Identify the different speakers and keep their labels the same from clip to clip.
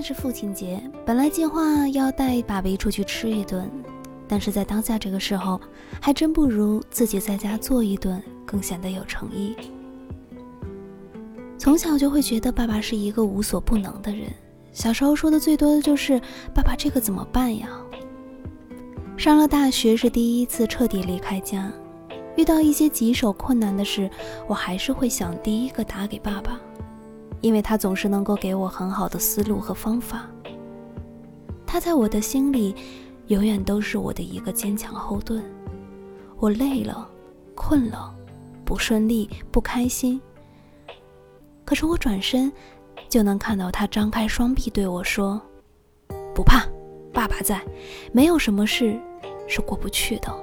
Speaker 1: 天是父亲节，本来计划要带爸比出去吃一顿，但是在当下这个时候，还真不如自己在家做一顿更显得有诚意。从小就会觉得爸爸是一个无所不能的人，小时候说的最多的就是“爸爸，这个怎么办呀？”上了大学是第一次彻底离开家，遇到一些棘手困难的事，我还是会想第一个打给爸爸。因为他总是能够给我很好的思路和方法，他在我的心里永远都是我的一个坚强后盾。我累了、困了、不顺利、不开心，可是我转身就能看到他张开双臂对我说：“不怕，爸爸在，没有什么事是过不去的。”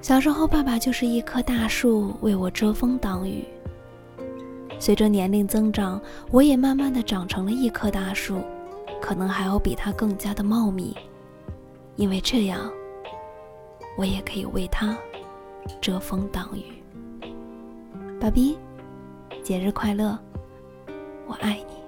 Speaker 1: 小时候，爸爸就是一棵大树，为我遮风挡雨。随着年龄增长，我也慢慢的长成了一棵大树，可能还要比它更加的茂密，因为这样，我也可以为它遮风挡雨。爸比，节日快乐，我爱你。